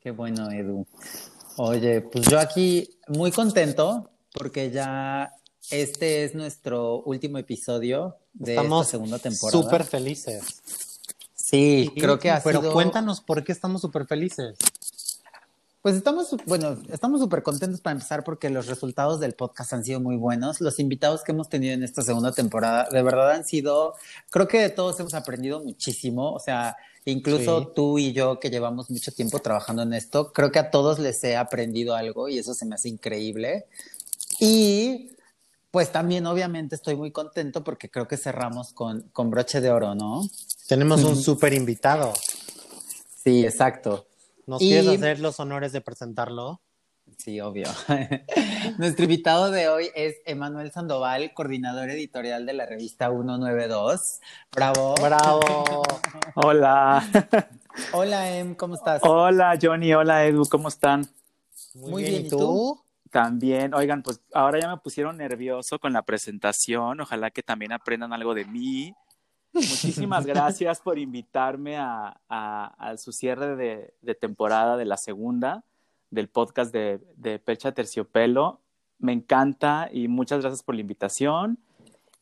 Qué bueno, Edu. Oye, pues yo aquí muy contento porque ya este es nuestro último episodio de Estamos esta segunda temporada. súper felices. Sí, creo que ha Pero sido... cuéntanos por qué estamos súper felices. Pues estamos, bueno, estamos súper contentos para empezar porque los resultados del podcast han sido muy buenos. Los invitados que hemos tenido en esta segunda temporada, de verdad han sido, creo que todos hemos aprendido muchísimo. O sea, incluso Sí. tú y yo que llevamos mucho tiempo trabajando en esto, creo que a todos les he aprendido algo y eso se me hace increíble. Y pues también obviamente estoy muy contento porque creo que cerramos con, con broche de oro, ¿no? Tenemos un súper invitado. Sí, exacto. ¿Nos Y- quieres hacer los honores de presentarlo? Sí, obvio. Nuestro invitado de hoy es Emanuel Sandoval, coordinador editorial de la revista 192. Bravo. ¡Bravo! Hola, Hola, Em, ¿cómo estás? hola Johnny, hola Edu, ¿cómo están? Muy bien, ¿y tú? También, oigan, pues ahora ya me pusieron nervioso con la presentación, ojalá que también aprendan algo de mí. Muchísimas gracias por invitarme a, a- a su cierre de, de temporada de la segunda del podcast de, de Percha Terciopelo. Me encanta y muchas gracias por la invitación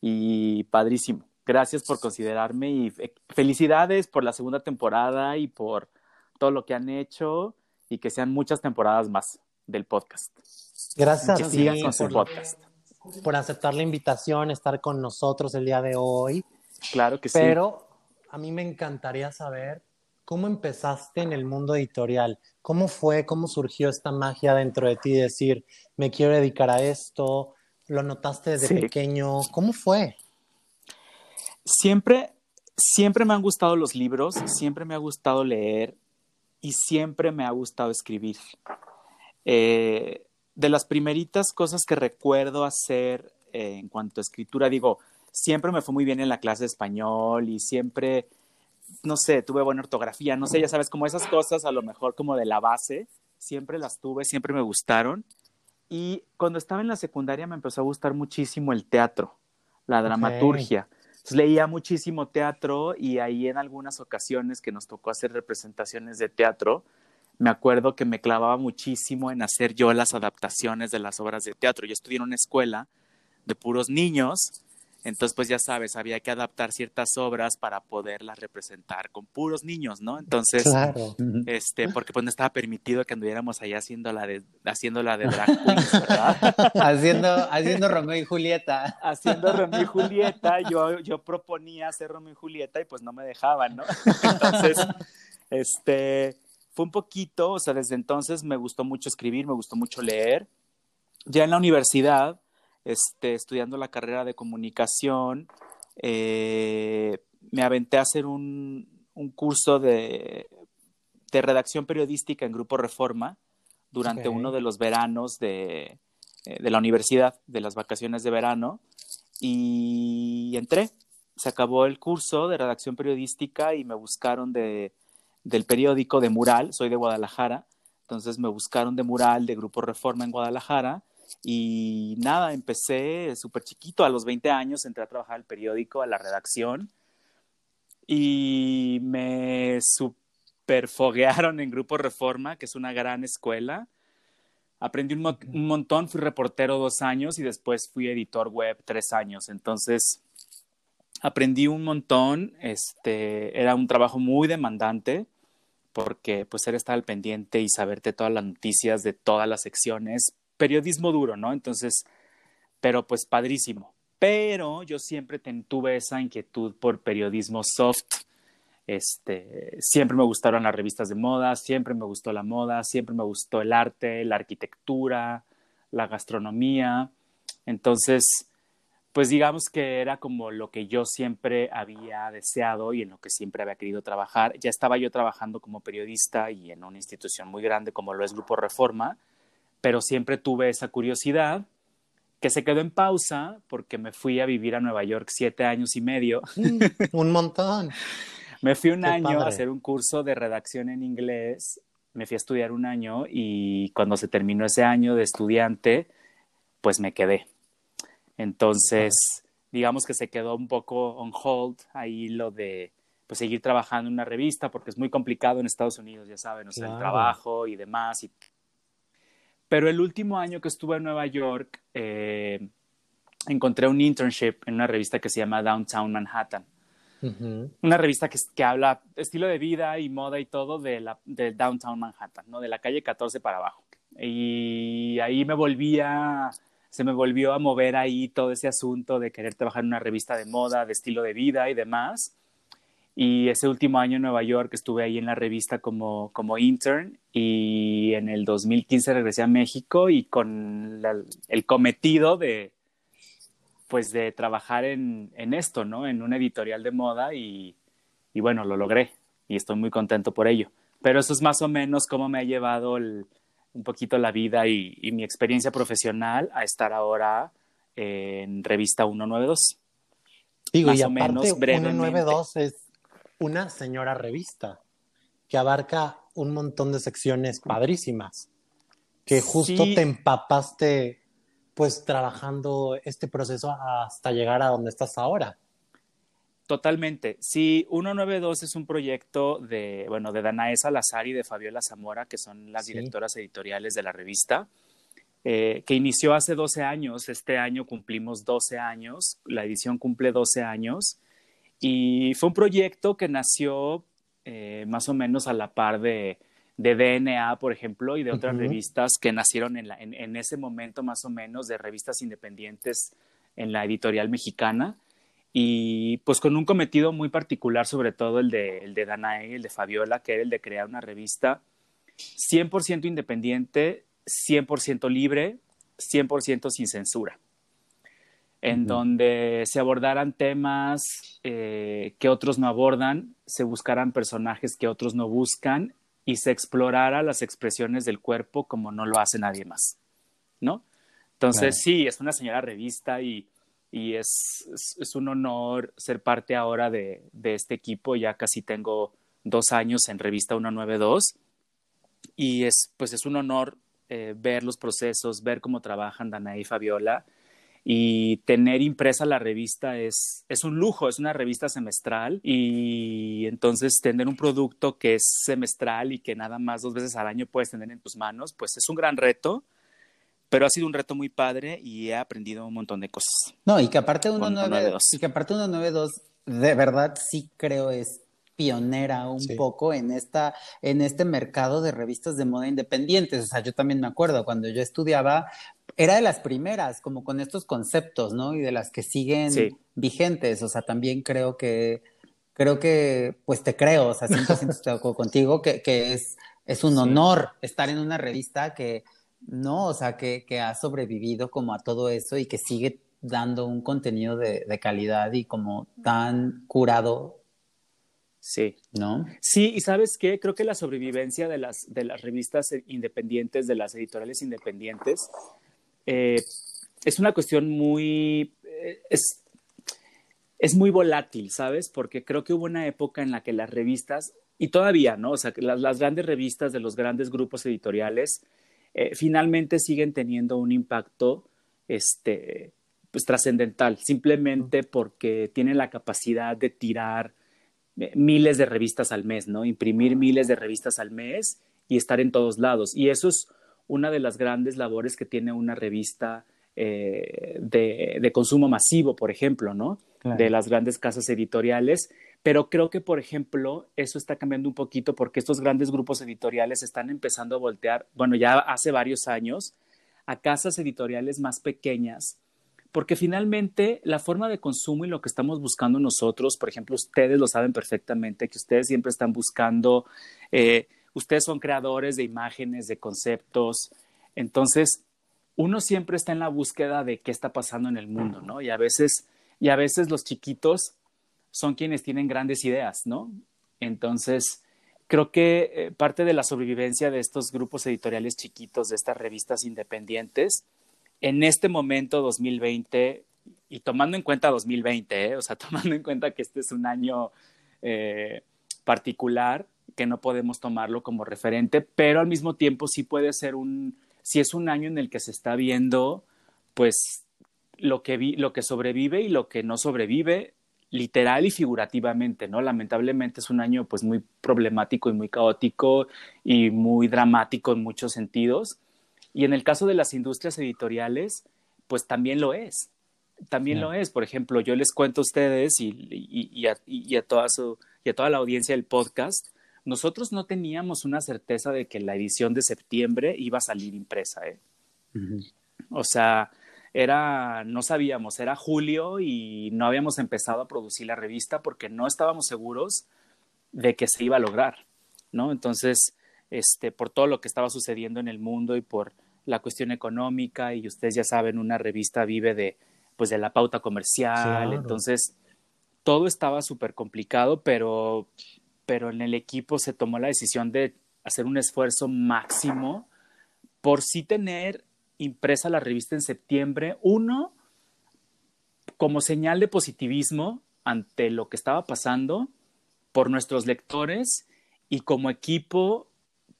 y padrísimo. Gracias por considerarme y fe- felicidades por la segunda temporada y por todo lo que han hecho y que sean muchas temporadas más del podcast. Gracias Que a sigan con su podcast. por aceptar la invitación, estar con nosotros el día de hoy. Claro que sí. Pero a mí me encantaría saber cómo empezaste en el mundo editorial. ¿Cómo fue? ¿Cómo surgió esta magia dentro de ti? Decir, me quiero dedicar a esto. ¿Lo notaste desde Sí. pequeño? ¿Cómo fue? Siempre, siempre me han gustado los libros, siempre me ha gustado leer y siempre me ha gustado escribir. Eh, de las primeritas cosas que recuerdo hacer eh, en cuanto a escritura, digo, siempre me fue muy bien en la clase de español y siempre, no sé, tuve buena ortografía, no sé, ya sabes, como esas cosas a lo mejor como de la base, siempre las tuve, siempre me gustaron. Y cuando estaba en la secundaria me empezó a gustar muchísimo el teatro, la dramaturgia. Entonces, leía muchísimo teatro y ahí en algunas ocasiones que nos tocó hacer representaciones de teatro, me acuerdo que me clavaba muchísimo en hacer yo las adaptaciones de las obras de teatro. Yo estudié en una escuela de puros niños, entonces pues ya sabes, había que adaptar ciertas obras para poderlas representar con puros niños, ¿no? Entonces, Claro. este, porque pues no estaba permitido que anduviéramos ahí haciendo la de, haciendo la de drag queens, ¿verdad? haciendo, haciendo Romeo y Julieta. haciendo Romeo y Julieta, yo, yo proponía hacer Romeo y Julieta y pues no me dejaban, ¿no? Entonces, este, fue un poquito, o sea, desde entonces me gustó mucho escribir, me gustó mucho leer. Ya en la universidad, este, estudiando la carrera de comunicación, eh, me aventé a hacer un, un curso de, de redacción periodística en Grupo Reforma durante uno de los veranos de, eh, de la universidad, de las vacaciones de verano, y entré. Se acabó el curso de redacción periodística y me buscaron de, del periódico de Mural, soy de Guadalajara, entonces me buscaron de Mural, de Grupo Reforma en Guadalajara, y nada, empecé súper chiquito, a los 20 años entré a trabajar al periódico, a la redacción, y me superfoguearon en Grupo Reforma, que es una gran escuela. Aprendí un, mo- un montón, fui reportero dos años y después fui editor web tres años. Entonces, aprendí un montón. Este, era un trabajo muy demandante porque pues era estar al pendiente y saberte todas las noticias de todas las secciones. Periodismo duro, ¿no? Entonces, pero pues padrísimo. Pero yo siempre tuve esa inquietud por periodismo soft. Este, siempre me gustaron las revistas de moda, siempre me gustó la moda, siempre me gustó el arte, la arquitectura, la gastronomía. Entonces, pues pues digamos que era como lo que yo siempre había deseado y en lo que siempre había querido trabajar. Ya estaba yo trabajando como periodista y en una institución muy grande como lo es Grupo Reforma, pero siempre tuve esa curiosidad que se quedó en pausa porque me fui a vivir a Nueva York siete años y medio. Mm, un montón. me fui un año a hacer un curso de redacción en inglés, me fui a estudiar un año y cuando se terminó ese año de estudiante, pues me quedé. Entonces, digamos que se quedó un poco on hold ahí lo de pues seguir trabajando en una revista porque es muy complicado en Estados Unidos, ya saben, o sea, el trabajo y demás. Y... Pero el último año que estuve en Nueva York, eh, encontré un internship en una revista que se llama Downtown Manhattan. Una revista que, que, habla estilo de vida y moda y todo de, la, de Downtown Manhattan, ¿no? De la calle 14 para abajo. Y ahí me volvía se me volvió a mover ahí todo ese asunto de querer trabajar en una revista de moda, de estilo de vida y demás. Y ese último año en Nueva York estuve ahí en la revista como, como intern y en el 2015 regresé a México y con el cometido de, pues de trabajar en, en, esto, ¿no? En una editorial de moda y, y bueno, lo logré y estoy muy contento por ello. Pero eso es más o menos cómo me ha llevado el, un poquito la vida y, mi experiencia profesional a estar ahora en revista 192. Digo, y aparte, menos 192 es una señora revista que abarca un montón de secciones padrísimas, que justo te empapaste pues trabajando este proceso hasta llegar a donde estás ahora. Totalmente. Sí, 192 es un proyecto de, bueno, de Danae Salazar y de Fabiola Zamora, que son las directoras editoriales de la revista, eh, que inició hace 12 años. Este año cumplimos 12 años, la edición cumple 12 años, y fue un proyecto que nació eh, más o menos a la par de, de DNA, por ejemplo, y de otras revistas que nacieron en, la, en ese momento más o menos, de revistas independientes en la editorial mexicana. Y pues con un cometido muy particular, sobre todo el de, el de Danae, el de Fabiola, que era el de crear una revista 100% independiente, 100% libre, 100% sin censura, en donde se abordaran temas eh, que otros no abordan, se buscaran personajes que otros no buscan y se explorara las expresiones del cuerpo como no lo hace nadie más, ¿no? Entonces, sí, es una señora revista y y es, es, un honor ser parte ahora de, de, este equipo. Ya casi tengo dos años en Revista 192 y es, pues es un honor eh, ver los procesos, ver cómo trabajan Danae y Fabiola y tener impresa la revista es, es un lujo, es una revista semestral y entonces tener un producto que es semestral y que nada más dos veces al año puedes tener en tus manos, pues es un gran reto pero ha sido un reto muy padre y he aprendido un montón de cosas. No, y que aparte 192, y que aparte 192 de verdad sí creo es pionera un poco en esta en este mercado de revistas de moda independientes, o sea, yo también me acuerdo cuando yo estudiaba era de las primeras como con estos conceptos, ¿no? Y de las que siguen vigentes, o sea, también creo que creo que pues te creo, o sea, 100% estoy contigo que, que es es un honor estar en una revista que no, o sea, que, que ha sobrevivido como a todo eso y que sigue dando un contenido de, de calidad y como tan curado Sí. ¿No? Sí, y sabes qué, creo que la sobrevivencia de las, de las revistas independientes, de las editoriales independientes, eh, es una cuestión muy, eh, es, es, muy volátil, ¿sabes? Porque creo que hubo una época en la que las revistas, y todavía, ¿no? O sea, las, las grandes revistas de los grandes grupos editoriales eh, finalmente siguen teniendo un impacto este, pues, trascendental, simplemente porque tienen la capacidad de tirar miles de revistas al mes, ¿no? Imprimir miles de revistas al mes y estar en todos lados. Y eso es una de las grandes labores que tiene una revista eh, de, de, consumo masivo, por ejemplo, ¿no? De las grandes casas editoriales pero creo que, por ejemplo, eso está cambiando un poquito porque estos grandes grupos editoriales están empezando a voltear, bueno, ya hace varios años, a casas editoriales más pequeñas, porque finalmente la forma de consumo y lo que estamos buscando nosotros, por ejemplo, ustedes lo saben perfectamente, que ustedes siempre están buscando, eh, ustedes son creadores de imágenes, de conceptos, entonces uno siempre está en la búsqueda de qué está pasando en el mundo, ¿no? Y a veces, y a veces los chiquitos son quienes tienen grandes ideas, ¿no? Entonces, creo que eh, parte de la sobrevivencia de estos grupos editoriales chiquitos, de estas revistas independientes, en este momento 2020, y tomando en cuenta 2020, ¿eh? o sea, tomando en cuenta que este es un año eh, particular, que no podemos tomarlo como referente, pero al mismo tiempo sí puede ser un, si es un año en el que se está viendo, pues lo que, lo que sobrevive y lo que no sobrevive, literal y figurativamente, ¿no? Lamentablemente es un año pues muy problemático y muy caótico y muy dramático en muchos sentidos. Y en el caso de las industrias editoriales, pues también lo es. También lo es. Por ejemplo, yo les cuento a ustedes y, y, a, y, a toda su, y a toda la audiencia del podcast, nosotros no teníamos una certeza de que la edición de septiembre iba a salir impresa. ¿eh? O sea, era, no sabíamos, era julio y no habíamos empezado a producir la revista porque no estábamos seguros de que se iba a lograr, ¿no? Entonces, este, por todo lo que estaba sucediendo en el mundo y por la cuestión económica, y ustedes ya saben, una revista vive de, pues, de la pauta comercial, entonces todo estaba súper complicado, pero pero en el equipo se tomó la decisión de hacer un esfuerzo máximo por sí tener impresa la revista en septiembre, uno, como señal de positivismo ante lo que estaba pasando por nuestros lectores y como equipo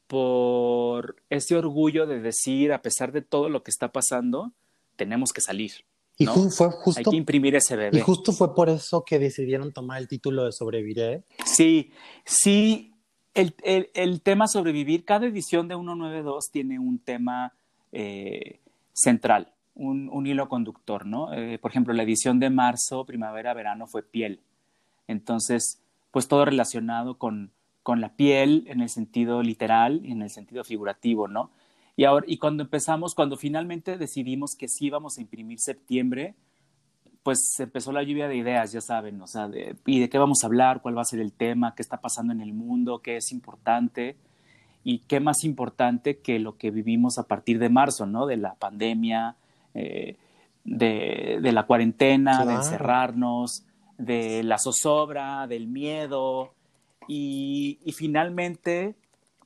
por ese orgullo de decir, a pesar de todo lo que está pasando, tenemos que salir. Y fue justo. Hay que imprimir ese bebé. Y justo fue por eso que decidieron tomar el título de Sobreviviré. Sí, sí. El, el, el tema sobrevivir, cada edición de 192 tiene un tema eh, central, un, un, hilo conductor, ¿no? Eh, por ejemplo, la edición de marzo, primavera, verano fue piel. Entonces, pues todo relacionado con, con la piel en el sentido literal y en el sentido figurativo, ¿no? Y, ahora, y cuando empezamos, cuando finalmente decidimos que sí íbamos a imprimir septiembre, pues empezó la lluvia de ideas, ya saben, o sea, de, y de qué vamos a hablar, cuál va a ser el tema, qué está pasando en el mundo, qué es importante y qué más importante que lo que vivimos a partir de marzo, ¿no? De la pandemia, eh, de, de, la cuarentena, claro. de encerrarnos, de la zozobra, del miedo y, y finalmente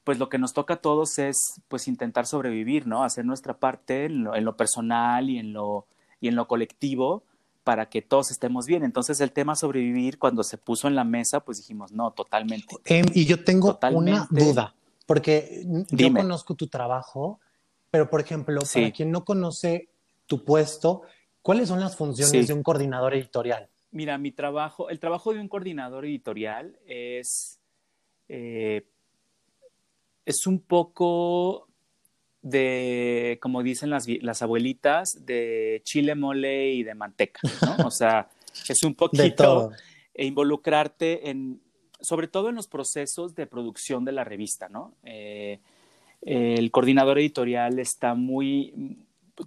pues lo que nos toca a todos es pues intentar sobrevivir, ¿no? Hacer nuestra parte en lo, en lo, personal y en lo, y en lo colectivo para que todos estemos bien. Entonces el tema sobrevivir cuando se puso en la mesa, pues dijimos, no, totalmente. Eh, y yo tengo totalmente. una duda, porque Dime. yo conozco tu trabajo, pero por ejemplo, sí. para quien no conoce tu puesto, ¿cuáles son las funciones sí. de un coordinador editorial? Mira, mi trabajo, el trabajo de un coordinador editorial es... Eh, es un poco de, como dicen las, las, abuelitas, de chile mole y de manteca, ¿no? O sea, es un poquito e involucrarte en, sobre todo en los procesos de producción de la revista, ¿no? Eh, el coordinador editorial está muy,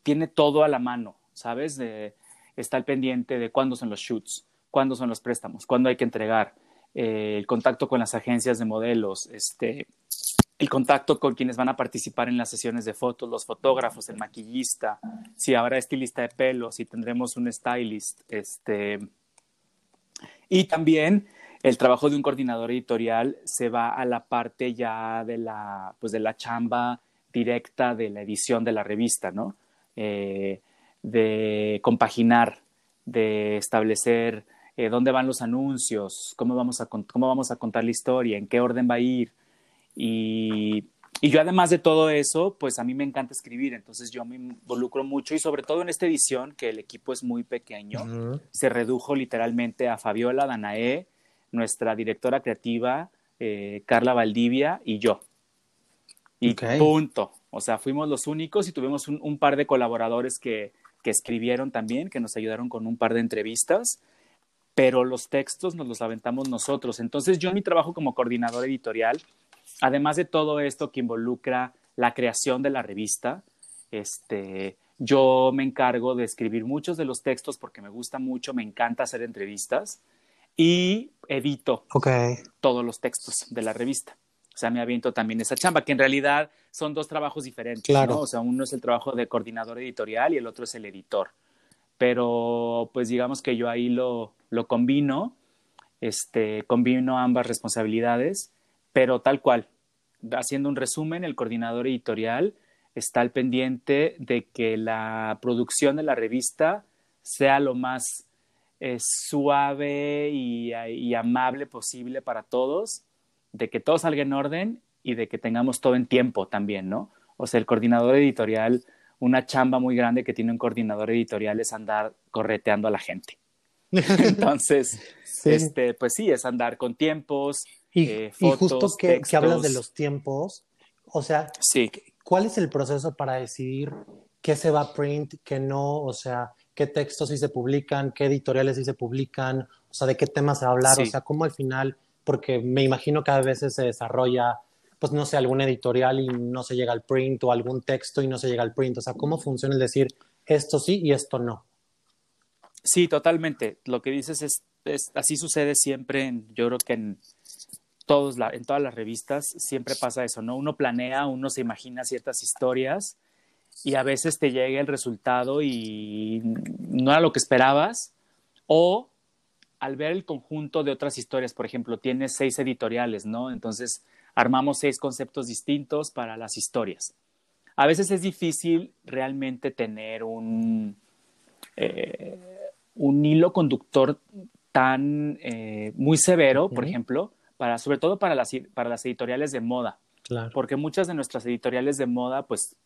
tiene todo a la mano, ¿sabes? De, está al pendiente de cuándo son los shoots, cuándo son los préstamos, cuándo hay que entregar, eh, el contacto con las agencias de modelos, este, el contacto con quienes van a participar en las sesiones de fotos, los fotógrafos, el maquillista, si habrá estilista de pelo, si tendremos un stylist, este, y también el trabajo de un coordinador editorial se va a la parte ya de la, pues de la chamba directa de la edición de la revista, ¿no? Eh, de compaginar, de establecer eh, dónde van los anuncios, cómo vamos, a, cómo vamos a contar la historia, en qué orden va a ir, y, y, yo además de todo eso, pues a mí me encanta escribir, entonces yo me involucro mucho y sobre todo en esta edición, que el equipo es muy pequeño, uh -huh. se redujo literalmente a Fabiola Danae, nuestra directora creativa, eh, Carla Valdivia y yo. Y okay. punto. O sea, fuimos los únicos y tuvimos un, un par de colaboradores que, que escribieron también, que nos ayudaron con un par de entrevistas pero los textos nos los aventamos nosotros. Entonces yo mi trabajo como coordinador editorial además de todo esto que involucra la creación de la revista, este, yo me encargo de escribir muchos de los textos porque me gusta mucho, me encanta hacer entrevistas y edito okay. todos los textos de la revista. O sea, me aviento también esa chamba, que en realidad son dos trabajos diferentes, claro. ¿no? O sea, uno es el trabajo de coordinador editorial y el otro es el editor. Pero, pues digamos que yo ahí lo, lo combino, este, combino ambas responsabilidades, pero tal cual, haciendo un resumen, el coordinador editorial está al pendiente de que la producción de la revista sea lo más eh, suave y, amable posible para todos, de que todo salga en orden y de que tengamos todo en tiempo también, ¿no? O sea, el coordinador editorial, una chamba muy grande que tiene un coordinador editorial es andar correteando a la gente. Entonces, este, pues sí, es andar con tiempos. Y, eh, justo que, que, hablas de los tiempos, o sea, sí. ¿cuál es el proceso para decidir qué se va a print, qué no? O sea, qué textos sí se publican, qué editoriales sí se publican, o sea, de qué temas se va a hablar, o sea, cómo al final, porque me imagino que a veces se desarrolla, pues no sé, algún editorial y no se llega al print, o algún texto y no se llega al print, o sea, cómo funciona el decir esto sí y esto no. Sí, totalmente. Lo que dices es, así sucede siempre, en, yo creo que en, todos en todas las revistas siempre pasa eso, ¿no? Uno planea, uno se imagina ciertas historias y a veces te llega el resultado y no era lo que esperabas, o al ver el conjunto de otras historias, por ejemplo, tienes seis editoriales, ¿no? Entonces armamos seis conceptos distintos para las historias. A veces es difícil realmente tener un, eh, un hilo conductor tan eh, muy severo, por ejemplo, para, sobre todo para las, para las editoriales de moda. Claro. Porque muchas de nuestras editoriales de moda, pues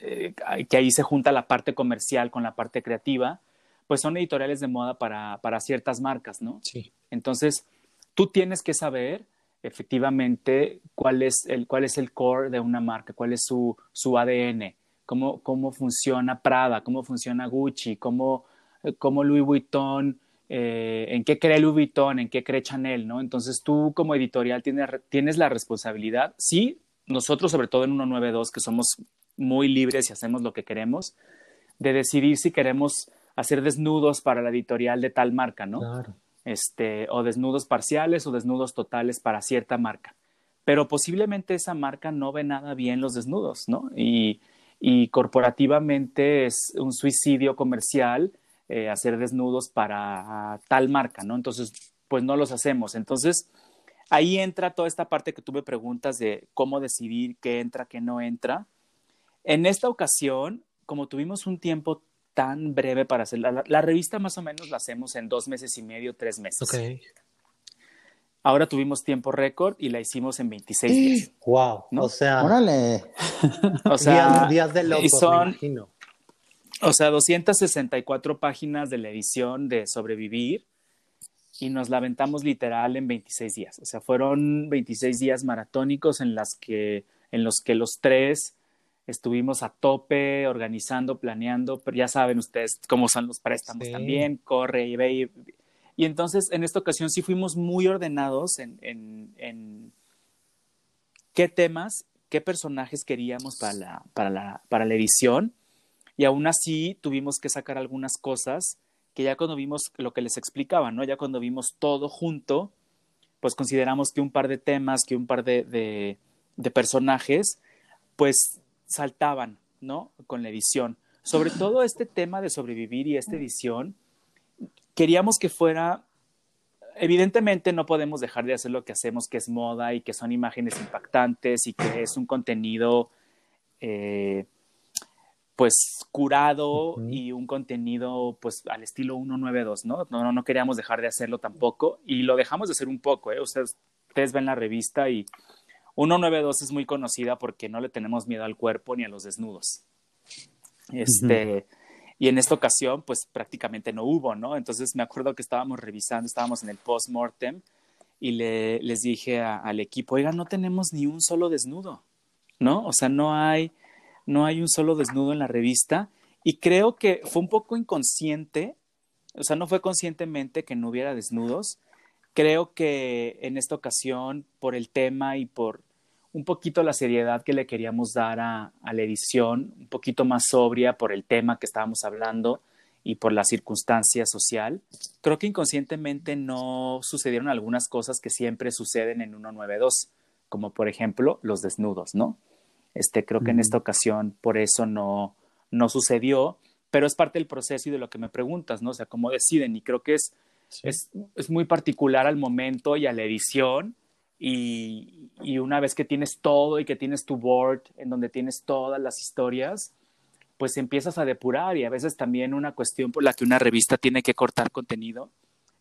eh, que ahí se junta la parte comercial con la parte creativa, pues son editoriales de moda para, para ciertas marcas, ¿no? Sí. Entonces, tú tienes que saber efectivamente cuál es el, cuál es el core de una marca, cuál es su, su ADN, cómo, cómo funciona Prada, cómo funciona Gucci, cómo, cómo Louis Vuitton, eh, en qué cree Louis Vuitton, en qué cree Chanel, ¿no? Entonces tú como editorial tienes, tienes la responsabilidad, sí, nosotros sobre todo en 192, que somos muy libres y hacemos lo que queremos, de decidir si queremos hacer desnudos para la editorial de tal marca, ¿no? Claro. Este, o desnudos parciales o desnudos totales para cierta marca. Pero posiblemente esa marca no ve nada bien los desnudos, ¿no? Y, y corporativamente es un suicidio comercial eh, hacer desnudos para tal marca, ¿no? Entonces, pues no los hacemos. Entonces, ahí entra toda esta parte que tú me preguntas de cómo decidir qué entra, qué no entra. En esta ocasión, como tuvimos un tiempo tan breve para hacer la, revista, más o menos la hacemos en dos meses y medio, tres meses. Ok. Ahora tuvimos tiempo récord y la hicimos en 26 días. ¡Wow! O sea, órale. O sea, días, de locos, me imagino. O sea, 264 páginas de la edición de Sobrevivir y nos la aventamos literal en 26 días. O sea, fueron 26 días maratónicos en, las que, en los que los tres estuvimos a tope, organizando, planeando, pero ya saben ustedes cómo son los préstamos también, corre y ve. Y, entonces en esta ocasión sí fuimos muy ordenados en, en, en qué temas, qué personajes queríamos para la, para, la, para la edición. Y aún así tuvimos que sacar algunas cosas que ya cuando vimos lo que les explicaba, ¿no? Ya cuando vimos todo junto, pues consideramos que un par de temas, que un par de, de, de personajes, pues saltaban, ¿no? Con la edición. Sobre todo este tema de sobrevivir y esta edición, queríamos que fuera, evidentemente no podemos dejar de hacer lo que hacemos, que es moda y que son imágenes impactantes y que es un contenido, eh, pues, curado y un contenido, pues, al estilo 192, ¿no? ¿no? No queríamos dejar de hacerlo tampoco y lo dejamos de hacer un poco, ¿eh? Ustedes, ustedes ven la revista y 192 es muy conocida porque no le tenemos miedo al cuerpo ni a los desnudos. Este, Y en esta ocasión, pues prácticamente no hubo, ¿no? Entonces me acuerdo que estábamos revisando, estábamos en el post-mortem y le, les dije al equipo, oiga, no tenemos ni un solo desnudo, ¿no? O sea, no hay, no hay un solo desnudo en la revista y creo que fue un poco inconsciente, o sea, no fue conscientemente que no hubiera desnudos. Creo que en esta ocasión, por el tema y por un poquito la seriedad que le queríamos dar a, la edición, un poquito más sobria por el tema que estábamos hablando y por la circunstancia social. Creo que inconscientemente no sucedieron algunas cosas que siempre suceden en 192. como por ejemplo los desnudos, ¿no? Este, creo que en esta ocasión por eso no, no sucedió, pero es parte del proceso y de lo que me preguntas, ¿no? O sea, cómo deciden y creo que es, es, es, muy particular al momento y a la edición y, y, una vez que tienes todo y que tienes tu board en donde tienes todas las historias, pues empiezas a depurar y a veces también una cuestión por la que una revista tiene que cortar contenido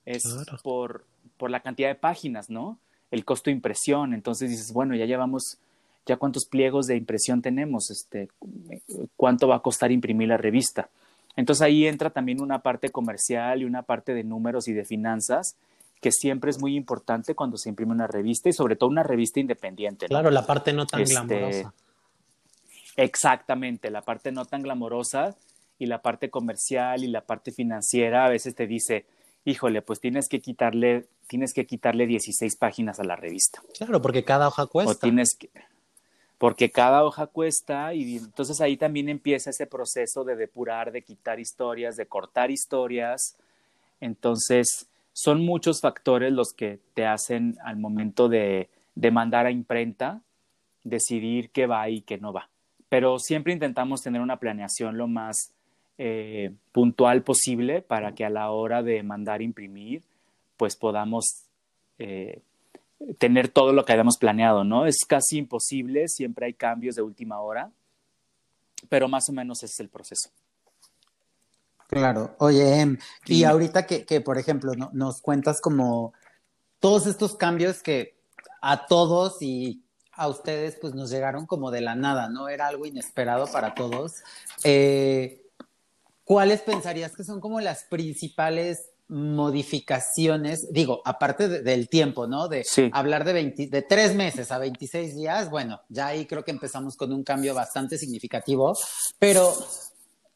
es por, por la cantidad de páginas, ¿no? El costo de impresión. Entonces dices, bueno, ya llevamos, ya cuántos pliegos de impresión tenemos, este, cuánto va a costar imprimir la revista. Entonces ahí entra también una parte comercial y una parte de números y de finanzas que siempre es muy importante cuando se imprime una revista y sobre todo una revista independiente. Claro, la parte no tan este, glamorosa. Exactamente, la parte no tan glamorosa y la parte comercial y la parte financiera a veces te dice, híjole, pues tienes que quitarle, tienes que quitarle 16 páginas a la revista. Claro, porque cada hoja cuesta. O tienes que, porque cada hoja cuesta y entonces ahí también empieza ese proceso de depurar, de quitar historias, de cortar historias. Entonces, son muchos factores los que te hacen al momento de, mandar a imprenta decidir qué va y qué no va pero siempre intentamos tener una planeación lo más eh, puntual posible para que a la hora de mandar imprimir, pues podamos eh, tener todo lo que hayamos planeado, ¿no? Es casi imposible, siempre hay cambios de última hora, pero más o menos ese es el proceso. Claro, oye, em, y ahorita que, que por ejemplo, nos cuentas como todos estos cambios que a todos y a ustedes pues nos llegaron como de la nada, ¿no? Era algo inesperado para todos. Eh, ¿Cuáles pensarías que son como las principales modificaciones? Digo, aparte del tiempo, ¿no? De hablar de, 20, de tres meses a 26 días, bueno, ya ahí creo que empezamos con un cambio bastante significativo, pero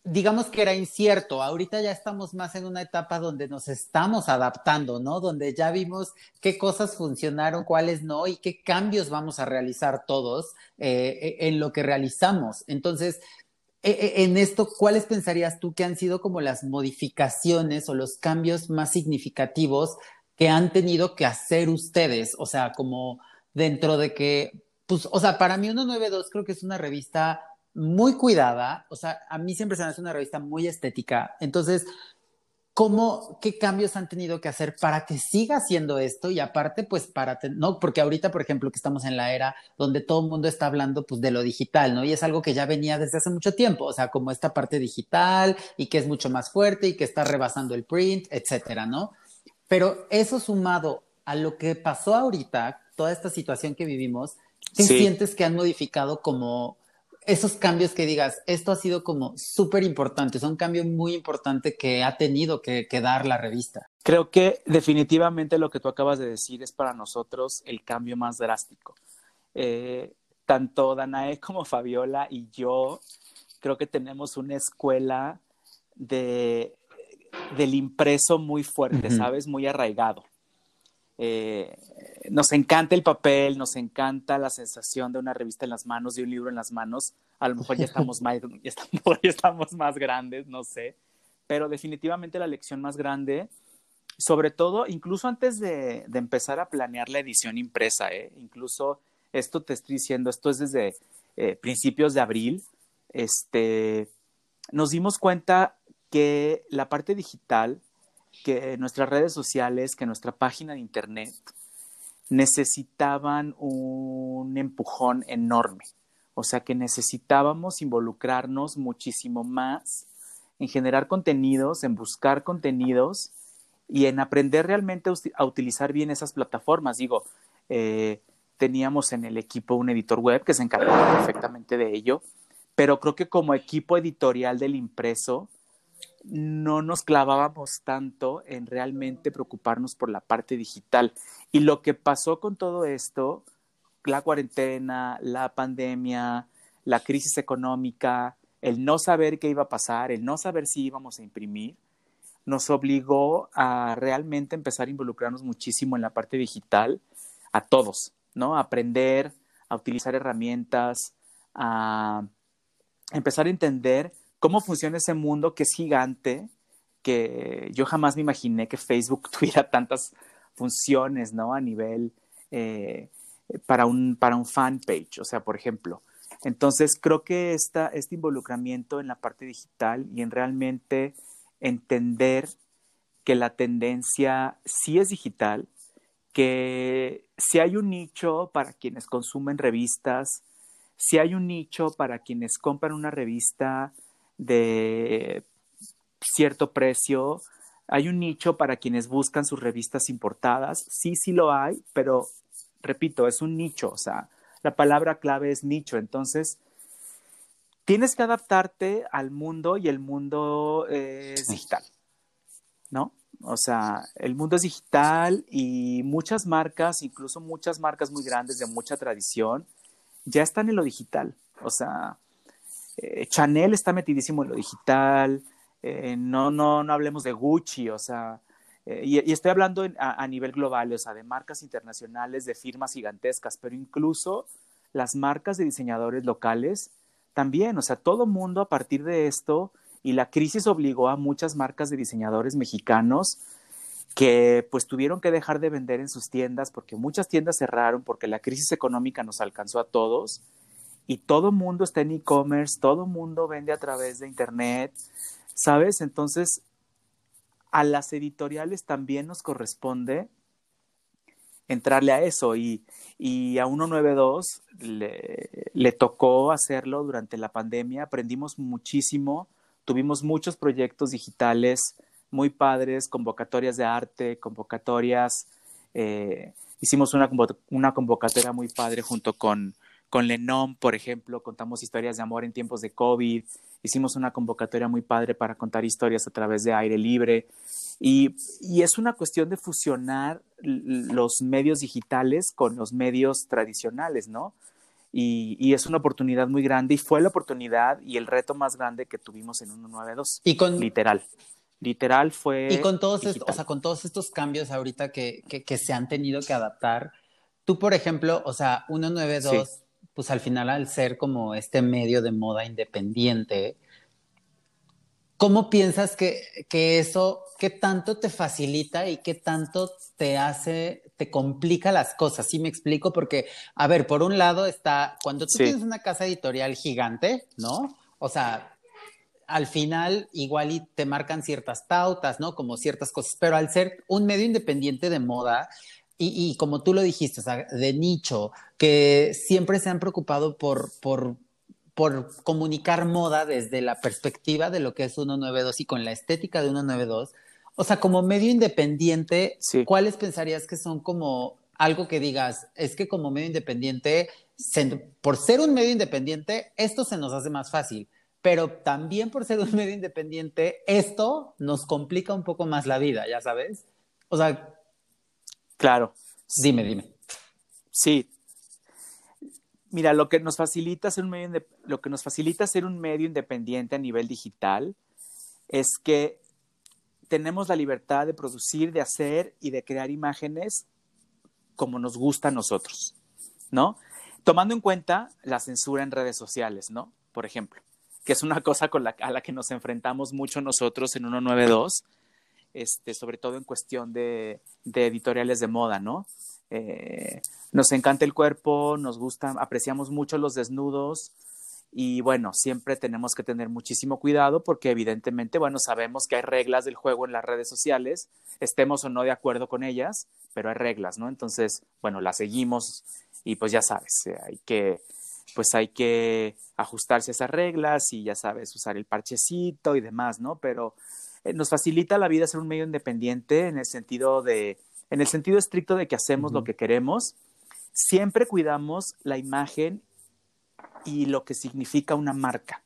digamos que era incierto. Ahorita ya estamos más en una etapa donde nos estamos adaptando, ¿no? Donde ya vimos qué cosas funcionaron, cuáles no y qué cambios vamos a realizar todos eh, e, en lo que realizamos. Entonces, en esto, ¿cuáles pensarías tú que han sido como las modificaciones o los cambios más significativos que han tenido que hacer ustedes? O sea, como dentro de que, pues, o sea, para mí 192 creo que es una revista muy cuidada, o sea, a mí siempre se me hace una revista muy estética, entonces, ¿cómo, qué cambios han tenido que hacer para que siga haciendo esto? Y aparte, pues, para, no, porque ahorita, por ejemplo, que estamos en la era donde todo el mundo está hablando, pues, de lo digital, ¿no? Y es algo que ya venía desde hace mucho tiempo, o sea, como esta parte digital y que es mucho más fuerte y que está rebasando el print, etcétera, ¿no? Pero eso sumado a lo que pasó ahorita, toda esta situación que vivimos, ¿qué sientes que han modificado como, esos cambios que digas, esto ha sido como súper importante, es un cambio muy importante que ha tenido que, dar la revista. Creo que definitivamente lo que tú acabas de decir es para nosotros el cambio más drástico. Eh, tanto Danae como Fabiola y yo creo que tenemos una escuela de, del impreso muy fuerte, ¿sabes? Muy arraigado. Eh, nos encanta el papel, nos encanta la sensación de una revista en las manos, de un libro en las manos. A lo mejor ya estamos más, ya estamos, más grandes, no sé. Pero definitivamente la lección más grande, sobre todo, incluso antes de, empezar a planear la edición impresa, ¿eh? incluso esto te estoy diciendo, esto es desde eh, principios de abril, este, nos dimos cuenta que la parte digital que nuestras redes sociales, que nuestra página de internet necesitaban un empujón enorme. O sea que necesitábamos involucrarnos muchísimo más en generar contenidos, en buscar contenidos y en aprender realmente a utilizar bien esas plataformas. Digo, eh, teníamos en el equipo un editor web que se encargaba perfectamente de ello, pero creo que como equipo editorial del impreso, no nos clavábamos tanto en realmente preocuparnos por la parte digital. Y lo que pasó con todo esto, la cuarentena, la pandemia, la crisis económica, el no saber qué iba a pasar, el no saber si íbamos a imprimir, nos obligó a realmente empezar a involucrarnos muchísimo en la parte digital, a todos, ¿no? A aprender, a utilizar herramientas, a empezar a entender cómo funciona ese mundo que es gigante, que yo jamás me imaginé que Facebook tuviera tantas funciones, ¿no? A nivel, eh, para un, para un fan page, o sea, por ejemplo. Entonces, creo que esta, este involucramiento en la parte digital y en realmente entender que la tendencia sí es digital, que si hay un nicho para quienes consumen revistas, si hay un nicho para quienes compran una revista de cierto precio, hay un nicho para quienes buscan sus revistas importadas, sí, sí lo hay, pero repito, es un nicho, o sea, la palabra clave es nicho, entonces tienes que adaptarte al mundo y el mundo es digital, ¿no? O sea, el mundo es digital y muchas marcas, incluso muchas marcas muy grandes de mucha tradición, ya están en lo digital. O sea, eh, Chanel está metidísimo en lo digital, eh, no, no, no hablemos de Gucci, o sea, eh, y, estoy hablando a, nivel global, o sea, de marcas internacionales, de firmas gigantescas, pero incluso las marcas de diseñadores locales también, o sea, todo mundo a partir de esto y la crisis obligó a muchas marcas de diseñadores mexicanos que pues tuvieron que dejar de vender en sus tiendas porque muchas tiendas cerraron porque la crisis económica nos alcanzó a todos y todo mundo está en e-commerce, todo mundo vende a través de internet, ¿sabes? Entonces, a las editoriales también nos corresponde entrarle a eso y, y a 192 le, le tocó hacerlo durante la pandemia, aprendimos muchísimo tuvimos muchos proyectos digitales muy padres, convocatorias de arte, convocatorias, eh, hicimos una, una, convocatoria muy padre junto con, con Lenom, por ejemplo, contamos historias de amor en tiempos de COVID, hicimos una convocatoria muy padre para contar historias a través de aire libre. Y, y, es una cuestión de fusionar los medios digitales con los medios tradicionales, ¿no? y, es una oportunidad muy grande y fue la oportunidad y el reto más grande que tuvimos en 192. Y con literal. Literal fue. Y con todos estos, o sea, con todos estos cambios ahorita que, que, se han tenido que adaptar, tú, por ejemplo, o sea, 192, pues al final al ser como este medio de moda independiente, ¿cómo piensas que, que eso, qué tanto te facilita y qué tanto te hace te complica las cosas, ¿sí me explico? Porque, a ver, por un lado está, cuando tú tienes una casa editorial gigante, ¿no? O sea, al final igual y te marcan ciertas pautas, ¿no? Como ciertas cosas, pero al ser un medio independiente de moda, y, como tú lo dijiste, o sea, de nicho, que siempre se han preocupado por, por, por comunicar moda desde la perspectiva de lo que es 192 y con la estética de 192, o sea, como medio independiente, ¿cuáles pensarías que son como algo que digas, es que como medio independiente, por ser un medio independiente, esto se nos hace más fácil, pero también por ser un medio independiente, esto nos complica un poco más la vida, ya sabes? O sea... Claro. Dime, dime. Sí. Mira, lo que nos facilita ser un medio, lo que nos facilita ser un medio independiente a nivel digital es que tenemos la libertad de producir, de hacer y de crear imágenes como nos gusta a nosotros, ¿no? Tomando en cuenta la censura en redes sociales, ¿no? Por ejemplo, que es una cosa con la, a la que nos enfrentamos mucho nosotros en 192, este, sobre todo en cuestión de, editoriales de moda, ¿no? Eh, nos encanta el cuerpo, nos gusta, apreciamos mucho los desnudos, y bueno, siempre tenemos que tener muchísimo cuidado porque evidentemente, bueno, sabemos que hay reglas del juego en las redes sociales, estemos o no de acuerdo con ellas, pero hay reglas, ¿no? Entonces, bueno, las seguimos y pues ya sabes, eh, hay que, pues hay que ajustarse a esas reglas y ya sabes, usar el parchecito y demás, ¿no? Pero nos facilita la vida ser un medio independiente en el sentido de, en el sentido estricto de que hacemos lo que queremos. Siempre cuidamos la imagen y lo que significa una marca.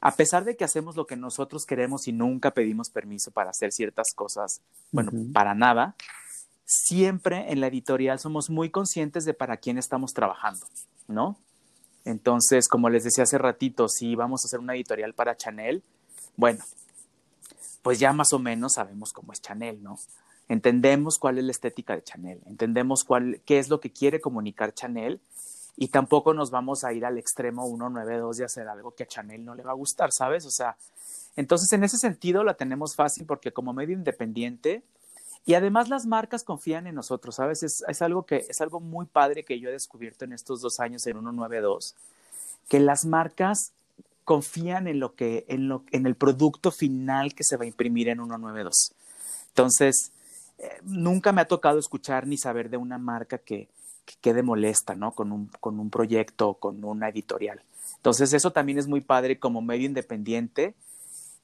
A pesar de que hacemos lo que nosotros queremos y nunca pedimos permiso para hacer ciertas cosas, bueno, para nada, siempre en la editorial somos muy conscientes de para quién estamos trabajando, ¿no? Entonces, como les decía hace ratito, si vamos a hacer una editorial para Chanel, bueno, pues ya más o menos sabemos cómo es Chanel, ¿no? Entendemos cuál es la estética de Chanel, entendemos cuál, qué es lo que quiere comunicar Chanel y tampoco nos vamos a ir al extremo 192 de hacer algo que a Chanel no le va a gustar, ¿sabes? O sea, entonces en ese sentido la tenemos fácil porque como medio independiente Y además las marcas confían en nosotros, ¿sabes? Es, es, algo que es algo muy padre que yo he descubierto en estos dos años en 192, que las marcas confían en lo que, en lo, en el producto final que se va a imprimir en 192. Entonces, eh, nunca me ha tocado escuchar ni saber de una marca que, que quede molesta, ¿no? Con un, con un proyecto, con una editorial. Entonces, eso también es muy padre como medio independiente,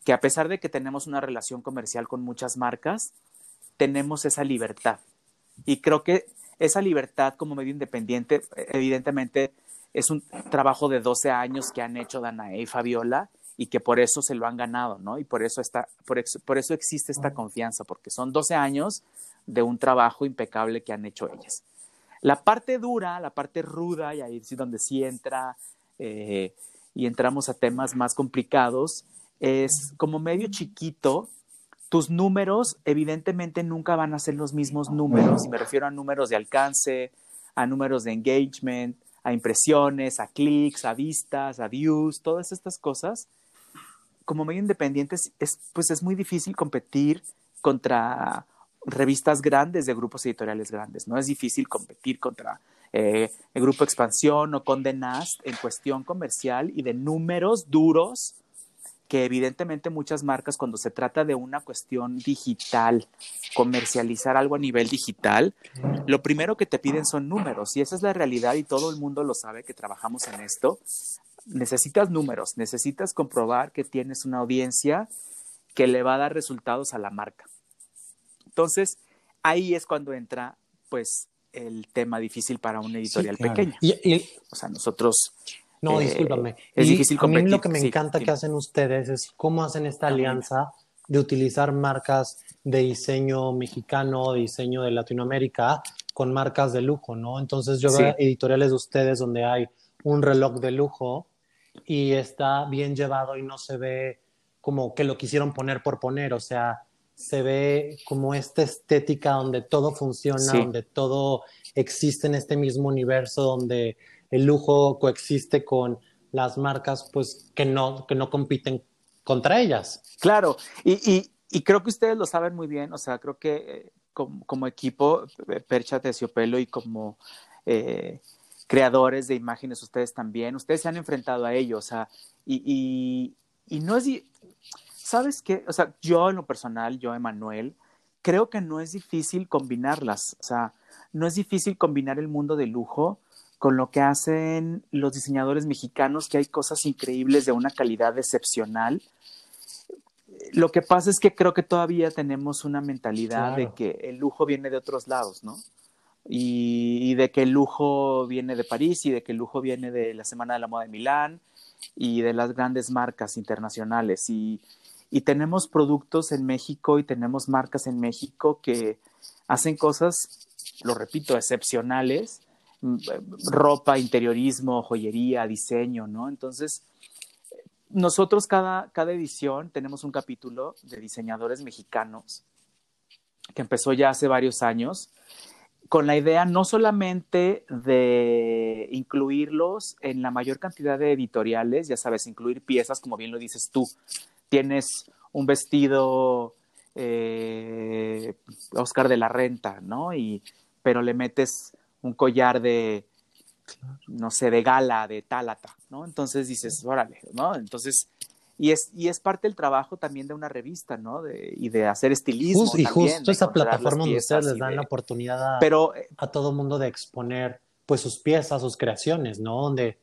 que a pesar de que tenemos una relación comercial con muchas marcas, tenemos esa libertad. Y creo que esa libertad como medio independiente, evidentemente, es un trabajo de 12 años que han hecho Danae y Fabiola y que por eso se lo han ganado, ¿no? Y por eso, está, por, por eso existe esta confianza, porque son 12 años de un trabajo impecable que han hecho ellas. La parte dura, la parte ruda, y ahí es donde sí entra eh, y entramos a temas más complicados, es como medio chiquito, tus números evidentemente nunca van a ser los mismos números, y me refiero a números de alcance, a números de engagement, a impresiones, a clics, a vistas, a views, todas estas cosas. Como medio independiente es, pues es muy difícil competir contra revistas grandes de grupos editoriales grandes, ¿no? Es difícil competir contra eh, el Grupo Expansión o Conde Nast en cuestión comercial y de números duros que evidentemente muchas marcas cuando se trata de una cuestión digital, comercializar algo a nivel digital, lo primero que te piden son números y esa es la realidad y todo el mundo lo sabe que trabajamos en esto. Necesitas números, necesitas comprobar que tienes una audiencia que le va a dar resultados a la marca. Entonces, ahí es cuando entra pues el tema difícil para una editorial pequeña. o sea, nosotros no, eh, discúlpame. Es difícil competir. A mí lo que me encanta que hacen ustedes es cómo hacen esta alianza de utilizar marcas de diseño mexicano, diseño de Latinoamérica, con marcas de lujo, ¿no? Entonces yo veo editoriales de ustedes donde hay un reloj de lujo y está bien llevado y no se ve como que lo quisieron poner por poner, o sea, se ve como esta estética donde todo funciona, donde todo existe en este mismo universo, donde el lujo coexiste con las marcas pues que no, que no compiten contra ellas. Claro, y, y, creo que ustedes lo saben muy bien, o sea, creo que eh, como, equipo, eh, Percha Terciopelo y como eh, creadores de imágenes, ustedes también, ustedes se han enfrentado a ello, o sea, y, y no es, ¿sabes qué? O sea, yo en lo personal, yo, Emanuel, creo que no es difícil combinarlas, o sea, no es difícil combinar el mundo de lujo con lo que hacen los diseñadores mexicanos, que hay cosas increíbles de una calidad excepcional. Lo que pasa es que creo que todavía tenemos una mentalidad de que el lujo viene de otros lados, ¿no? Y, de que el lujo viene de París y de que el lujo viene de la Semana de la Moda de Milán y de las grandes marcas internacionales. Y, y tenemos productos en México y tenemos marcas en México que hacen cosas, lo repito, excepcionales ropa, interiorismo, joyería, diseño, ¿no? Entonces, nosotros cada, cada edición tenemos un capítulo de diseñadores mexicanos que empezó ya hace varios años con la idea no solamente de incluirlos en la mayor cantidad de editoriales, ya sabes, incluir piezas, como bien lo dices tú. Tienes un vestido eh, Oscar de la Renta, ¿no? Y, pero le metes un collar de, no sé, de gala, de tálata, ¿no? Entonces dices, órale, ¿no? Entonces, y es, y es parte del trabajo también de una revista, ¿no? De, y de hacer estilismo. y justo esa plataforma donde ustedes les dan la oportunidad a, pero, eh, a todo mundo de exponer pues sus piezas, sus creaciones, ¿no? Donde...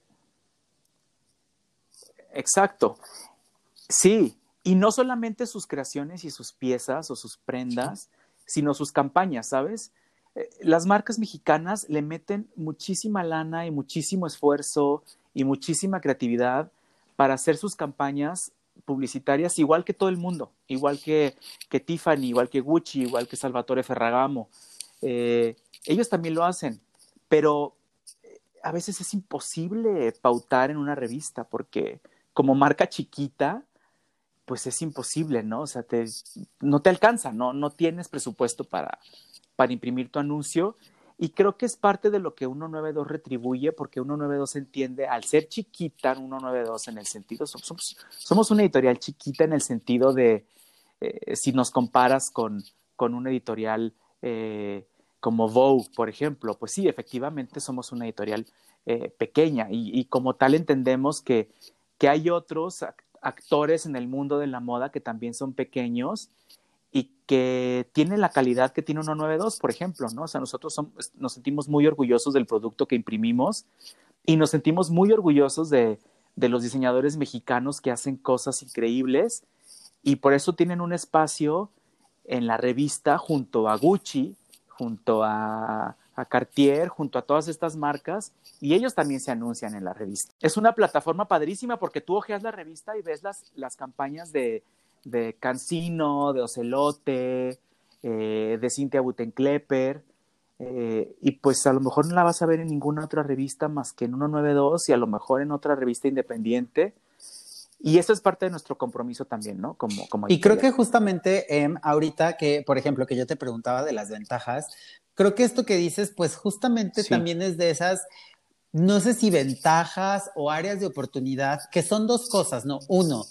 Exacto. Sí, y no solamente sus creaciones y sus piezas o sus prendas, sino sus campañas, ¿sabes? Las marcas mexicanas le meten muchísima lana y muchísimo esfuerzo y muchísima creatividad para hacer sus campañas publicitarias igual que todo el mundo, igual que, que Tiffany, igual que Gucci, igual que Salvatore Ferragamo. Eh, ellos también lo hacen, pero eh, a veces es imposible pautar en una revista porque como marca chiquita, pues es imposible, ¿no? O sea, te, no te alcanza, ¿no? No tienes presupuesto para, para imprimir tu anuncio. Y creo que es parte de lo que 192 retribuye, porque 192 entiende, al ser chiquita, 192 en el sentido, somos, somos una editorial chiquita en el sentido de, eh, si nos comparas con, con una editorial eh, como Vogue, por ejemplo. Pues sí, efectivamente somos una editorial eh, pequeña y, como tal entendemos que, que hay otros actores en el mundo de la moda que también son pequeños y que tienen la calidad que tiene 192, por ejemplo, ¿no? O sea, nosotros nos sentimos muy orgullosos del producto que imprimimos y nos sentimos muy orgullosos de, de los diseñadores mexicanos que hacen cosas increíbles y por eso tienen un espacio en la revista junto a Gucci, junto a, Cartier, junto a todas estas marcas, y ellos también se anuncian en la revista. Es una plataforma padrísima porque tú ojeas la revista y ves las, las campañas de, de Cancino, de Ocelote, eh, de Cynthia Butenklepper, eh, y pues a lo mejor no la vas a ver en ninguna otra revista más que en 192 y a lo mejor en otra revista independiente. Y eso es parte de nuestro compromiso también, ¿no? Como, como y creo que justamente, em, ahorita que, por ejemplo, que yo te preguntaba de las ventajas, creo que esto que dices, pues justamente también es de esas, no sé si ventajas o áreas de oportunidad, que son dos cosas, ¿no? Uno,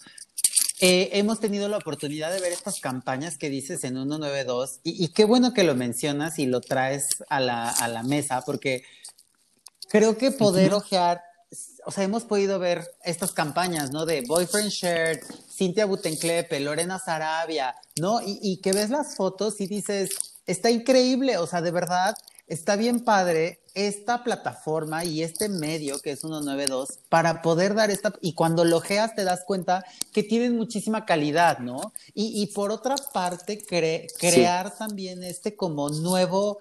eh, hemos tenido la oportunidad de ver estas campañas que dices en 192 y, y qué bueno que lo mencionas y lo traes a la, a la mesa, porque creo que poder ojear o sea, hemos podido ver estas campañas, ¿no? De Boyfriend Shared, Cynthia Butenklepe, Lorena Sarabia, ¿no? Y, que ves las fotos y dices, está increíble, o sea, de verdad, está bien padre esta plataforma y este medio que es 192 para poder dar esta, y cuando lojeas te das cuenta que tienen muchísima calidad, ¿no? Y, por otra parte, crear también este como nuevo,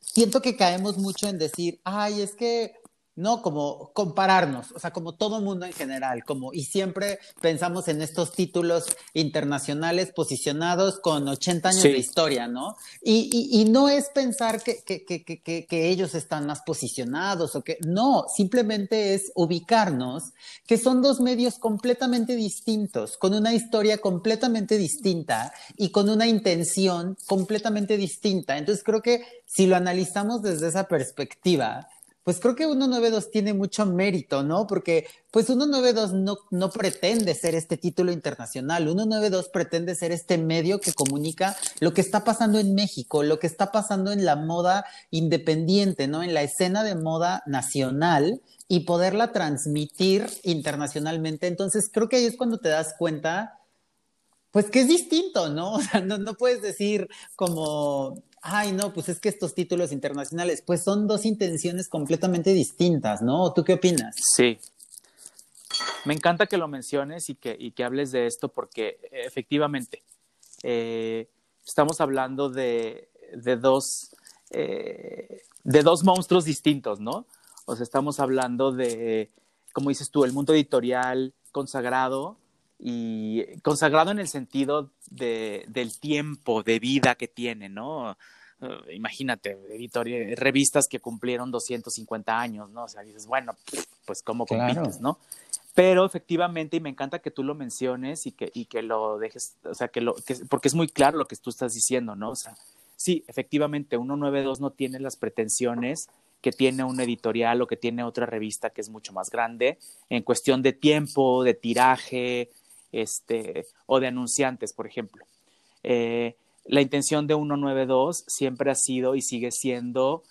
siento que caemos mucho en decir, ay, es que ¿no? Como compararnos, o sea, como todo mundo en general, como, y siempre pensamos en estos títulos internacionales posicionados con 80 años de historia, ¿no? Y, y, no es pensar que, que, que, que, ellos están más posicionados o que, no, simplemente es ubicarnos que son dos medios completamente distintos, con una historia completamente distinta y con una intención completamente distinta. Entonces creo que si lo analizamos desde esa perspectiva, pues creo que 192 tiene mucho mérito, ¿no? Porque pues 192 no, no pretende ser este título internacional, 192 pretende ser este medio que comunica lo que está pasando en México, lo que está pasando en la moda independiente, ¿no? En la escena de moda nacional y poderla transmitir internacionalmente. Entonces creo que ahí es cuando te das cuenta pues que es distinto, ¿no? O sea, no, no puedes decir como, ay, no, pues es que estos títulos internacionales, pues son dos intenciones completamente distintas, ¿no? ¿Tú qué opinas? Sí. Me encanta que lo menciones y que, y que hables de esto porque efectivamente eh, estamos hablando de, de dos, eh, de dos monstruos distintos, ¿no? O sea, estamos hablando de, como dices tú, el mundo editorial consagrado y consagrado en el sentido de, del tiempo de vida que tiene, ¿no? Eh, imagínate, revistas que cumplieron 250 años, ¿no? O sea, dices, bueno, pues cómo compites, ¿no? Pero efectivamente, y me encanta que tú lo menciones y que, y que lo dejes, o sea, que lo, que, porque es muy claro lo que tú estás diciendo, ¿no? O sea, sí, efectivamente, 192 no tiene las pretensiones que tiene un editorial o que tiene otra revista que es mucho más grande en cuestión de tiempo, de tiraje, este, o de anunciantes, por ejemplo. Eh, la intención de 192 siempre ha sido y sigue siendo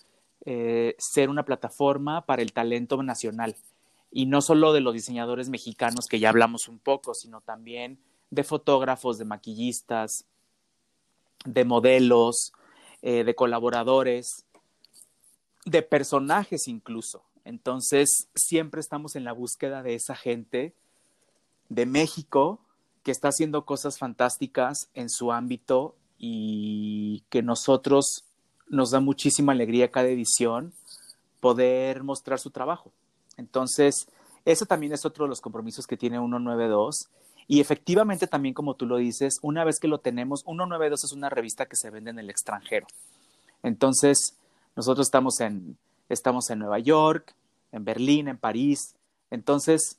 eh, ser una plataforma para el talento nacional. Y no solo de los diseñadores mexicanos, que ya hablamos un poco, sino también de fotógrafos, de maquillistas, de modelos, eh, de colaboradores, de personajes incluso. Entonces, siempre estamos en la búsqueda de esa gente de México que está haciendo cosas fantásticas en su ámbito y que nosotros nos da muchísima alegría cada edición poder mostrar su trabajo. Entonces, ese también es otro de los compromisos que tiene 192. Y efectivamente, también como tú lo dices, una vez que lo tenemos, 192 es una revista que se vende en el extranjero. Entonces, nosotros estamos en, estamos en Nueva York, en Berlín, en París. Entonces,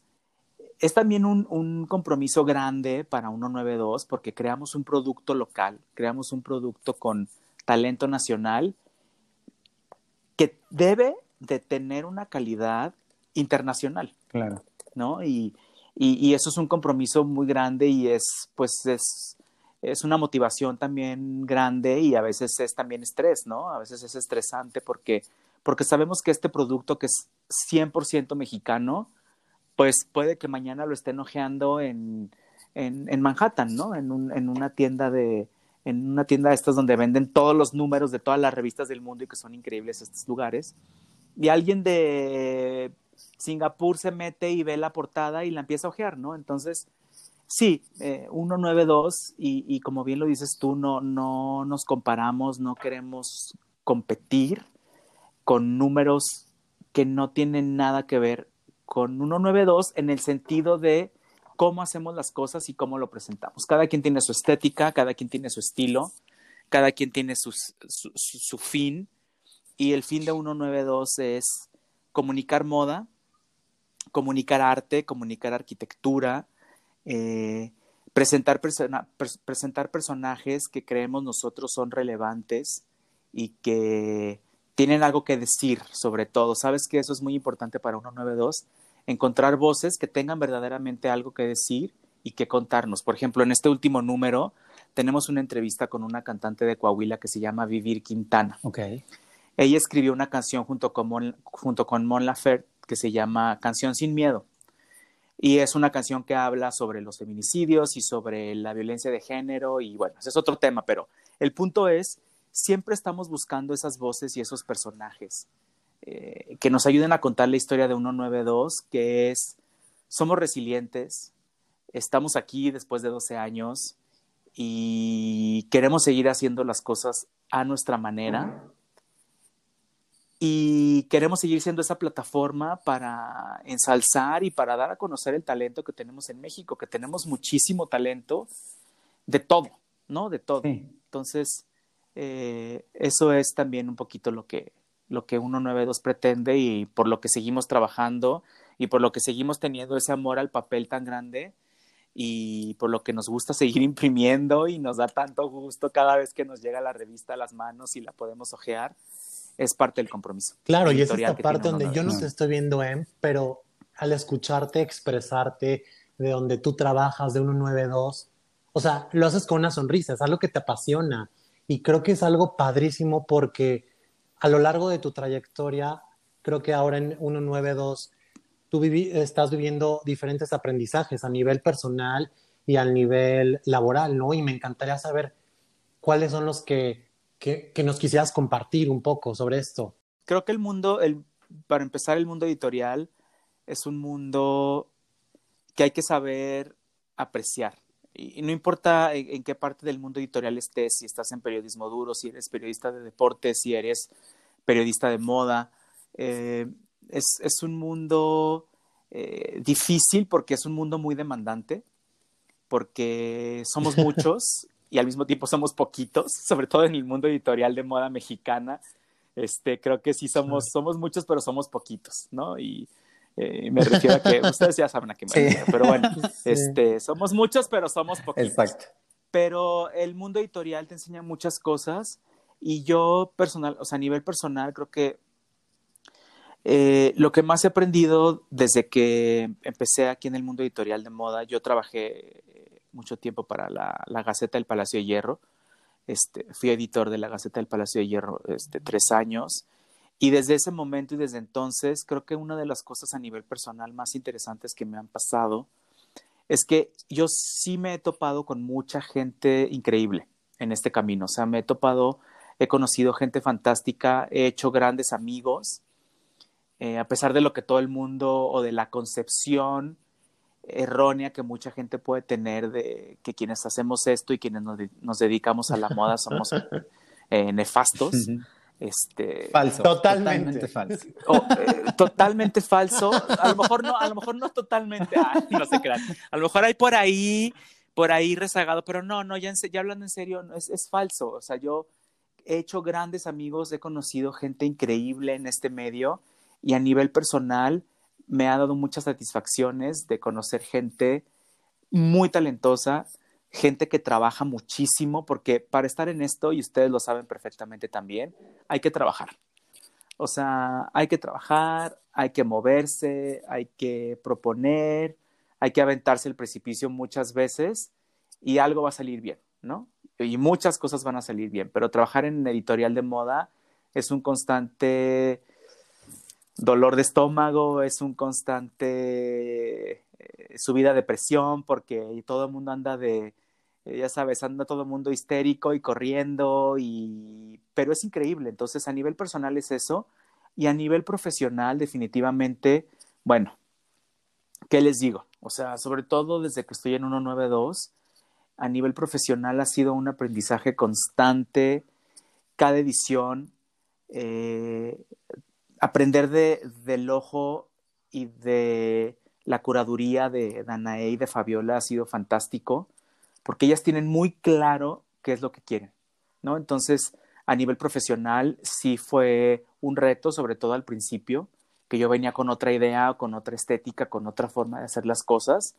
es también un, compromiso grande para 192 porque creamos un producto local, creamos un producto con talento nacional que debe de tener una calidad internacional. Claro. ¿No? Y, eso es un compromiso muy grande y es, pues, es, es una motivación también grande y a veces es también estrés, ¿no? A veces es estresante porque, porque sabemos que este producto que es 100% mexicano, pues puede que mañana lo estén ojeando en, en, Manhattan, ¿no? En, un, una tienda de, en una tienda de estas donde venden todos los números de todas las revistas del mundo y que son increíbles estos lugares. Y alguien de Singapur se mete y ve la portada y la empieza a ojear, ¿no? Entonces, sí, eh, 192 y, y como bien lo dices tú, no, no nos comparamos, no queremos competir con números que no tienen nada que ver con 192 en el sentido de cómo hacemos las cosas y cómo lo presentamos. Cada quien tiene su estética, cada quien tiene su estilo, cada quien tiene su, su, fin y el fin de 192 es comunicar moda, comunicar arte, comunicar arquitectura, eh, presentar, presentar personajes que creemos nosotros son relevantes y que tienen algo que decir sobre todo. ¿Sabes que eso es muy importante para 192? Encontrar voces que tengan verdaderamente algo que decir y que contarnos. Por ejemplo, en este último número tenemos una entrevista con una cantante de Coahuila que se llama Vivir Quintana. Okay. Ella escribió una canción junto con Mon, junto con Mon Laferte que se llama Canción sin Miedo. Y es una canción que habla sobre los feminicidios y sobre la violencia de género y bueno, ese es otro tema, pero el punto es, siempre estamos buscando esas voces y esos personajes eh, que nos ayuden a contar la historia de 192, que es, somos resilientes, estamos aquí después de 12 años y queremos seguir haciendo las cosas a nuestra manera y queremos seguir siendo esa plataforma para ensalzar y para dar a conocer el talento que tenemos en México, que tenemos muchísimo talento de todo, ¿no? De todo. Sí. Entonces, eh, eso es también un poquito lo que, lo que 192 pretende y por lo que seguimos trabajando y por lo que seguimos teniendo ese amor al papel tan grande y por lo que nos gusta seguir imprimiendo y nos da tanto gusto cada vez que nos llega la revista a las manos y la podemos ojear es parte del compromiso. Claro, y es esta parte donde yo no te estoy viendo, Em, pero al escucharte expresarte de donde tú trabajas, de 192, o sea, lo haces con una sonrisa, es algo que te apasiona. Y creo que es algo padrísimo porque a lo largo de tu trayectoria, creo que ahora en 192, tú vivi estás viviendo diferentes aprendizajes a nivel personal y al nivel laboral, ¿no? Y me encantaría saber cuáles son los que que, que, nos quisieras compartir un poco sobre esto. Creo que el mundo, el, para empezar, el mundo editorial es un mundo que hay que saber apreciar. Y, no importa en, en, qué parte del mundo editorial estés, si estás en periodismo duro, si eres periodista de deportes, si eres periodista de moda, eh, es, es, un mundo eh, difícil porque es un mundo muy demandante, porque somos muchos y al mismo tiempo somos poquitos, sobre todo en el mundo editorial de moda mexicana. Este, creo que sí somos, somos muchos, pero somos poquitos, ¿no? Y eh, me refiero a que ustedes ya saben a qué me sí. refiero, pero bueno, sí. este, somos muchos, pero somos poquitos. Exacto. Pero el mundo editorial te enseña muchas cosas y yo personal, o sea, a nivel personal, creo que eh, lo que más he aprendido desde que empecé aquí en el mundo editorial de moda, yo trabajé mucho tiempo para la, la, Gaceta del Palacio de Hierro. Este, fui editor de la Gaceta del Palacio de Hierro este, tres años. Y desde ese momento y desde entonces, creo que una de las cosas a nivel personal más interesantes que me han pasado es que yo sí me he topado con mucha gente increíble en este camino. O sea, me he topado, he conocido gente fantástica, he hecho grandes amigos, eh, a pesar de lo que todo el mundo o de la concepción errónea que mucha gente puede tener de que quienes hacemos esto y quienes nos, nos dedicamos a la moda somos eh, nefastos. Este, falso. Totalmente, totalmente falso. Oh, eh, totalmente falso. A lo mejor no, a lo mejor no totalmente. Ay, no se crean. A lo mejor hay por ahí, por ahí rezagado, pero no, no, ya, en, ya hablando en serio, no, es, es falso. O sea, yo he hecho grandes amigos, he conocido gente increíble en este medio y a nivel personal me ha dado muchas satisfacciones de conocer gente muy talentosa, gente que trabaja muchísimo, porque para estar en esto, y ustedes lo saben perfectamente también, hay que trabajar. O sea, hay que trabajar, hay que moverse, hay que proponer, hay que aventarse el precipicio muchas veces y algo va a salir bien, ¿no? Y muchas cosas van a salir bien, pero trabajar en editorial de moda es un constante dolor de estómago, es un constante eh, subida de presión porque todo el mundo anda de, eh, ya sabes, anda todo el mundo histérico y corriendo, y... pero es increíble. Entonces, a nivel personal es eso, y a nivel profesional, definitivamente, bueno, ¿qué les digo? O sea, sobre todo desde que estoy en 192, a nivel profesional ha sido un aprendizaje constante, cada edición, eh, aprender de, del ojo y de la curaduría de Danae y de Fabiola ha sido fantástico porque ellas tienen muy claro qué es lo que quieren, ¿no? Entonces, a nivel profesional, sí fue un reto, sobre todo al principio, que yo venía con otra idea, con otra estética, con otra forma de hacer las cosas.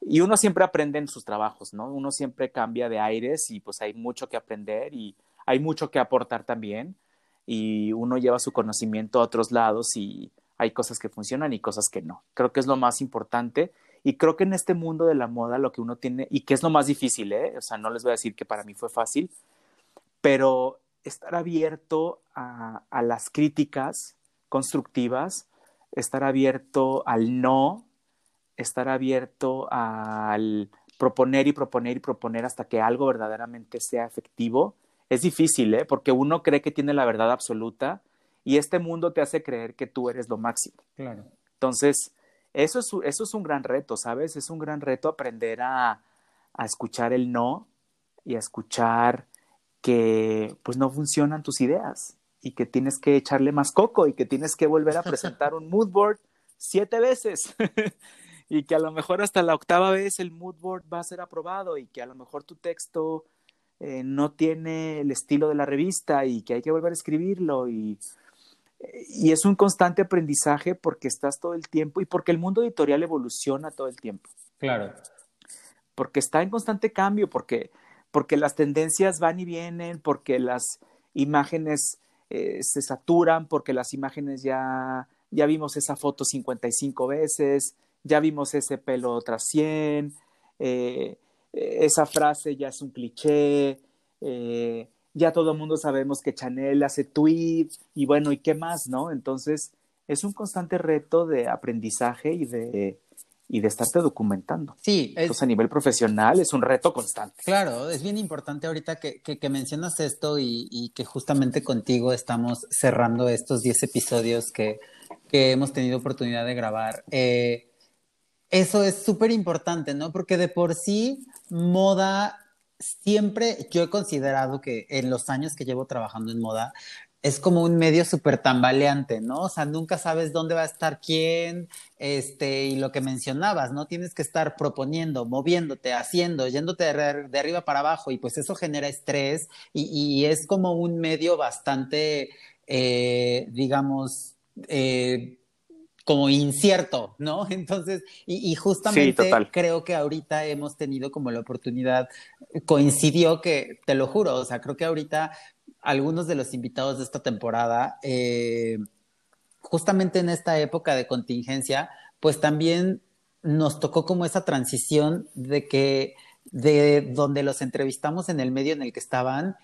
Y uno siempre aprende en sus trabajos, ¿no? Uno siempre cambia de aires y pues hay mucho que aprender y hay mucho que aportar también. Y uno lleva su conocimiento a otros lados y hay cosas que funcionan y cosas que no. Creo que es lo más importante y creo que en este mundo de la moda lo que uno tiene, y que es lo más difícil, ¿eh? o sea, no les voy a decir que para mí fue fácil, pero estar abierto a, a las críticas constructivas, estar abierto al no, estar abierto al proponer y proponer y proponer hasta que algo verdaderamente sea efectivo, es difícil, ¿eh? porque uno cree que tiene la verdad absoluta y este mundo te hace creer que tú eres lo máximo. Claro. Entonces, eso es, eso es un gran reto, ¿sabes? Es un gran reto aprender a, a escuchar el no y a escuchar que pues no funcionan tus ideas y que tienes que echarle más coco y que tienes que volver a presentar un mood board siete veces y que a lo mejor hasta la octava vez el mood board va a ser aprobado y que a lo mejor tu texto eh, no tiene el estilo de la revista y que hay que volver a escribirlo y y es un constante aprendizaje porque estás todo el tiempo y porque el mundo editorial evoluciona todo el tiempo. Claro. Porque está en constante cambio, porque, porque las tendencias van y vienen, porque las imágenes eh, se saturan, porque las imágenes ya, ya vimos esa foto 55 veces, ya vimos ese pelo otras 100, eh, esa frase ya es un cliché. Eh, ya todo el mundo sabemos que Chanel hace tweets y bueno, ¿y qué más, no? Entonces, es un constante reto de aprendizaje y de, y de estarte documentando. Sí. Entonces, a nivel profesional es un reto constante. Claro, es bien importante ahorita que, que, que mencionas esto y, y, que justamente contigo estamos cerrando estos 10 episodios que, que hemos tenido oportunidad de grabar. Eh, eso es súper importante, ¿no? Porque de por sí, moda siempre yo he considerado que en los años que llevo trabajando en moda, es como un medio súper tambaleante, ¿no? O sea, nunca sabes dónde va a estar quién, este, y lo que mencionabas, ¿no? Tienes que estar proponiendo, moviéndote, haciendo, yéndote de, arriba para abajo, y pues eso genera estrés, y, y es como un medio bastante, eh, digamos, eh, como incierto, ¿no? Entonces, y, y justamente sí, creo que ahorita hemos tenido como la oportunidad, coincidió que, te lo juro, o sea, creo que ahorita algunos de los invitados de esta temporada, eh, justamente en esta época de contingencia, pues también nos tocó como esa transición de que de donde los entrevistamos en el medio en el que estaban,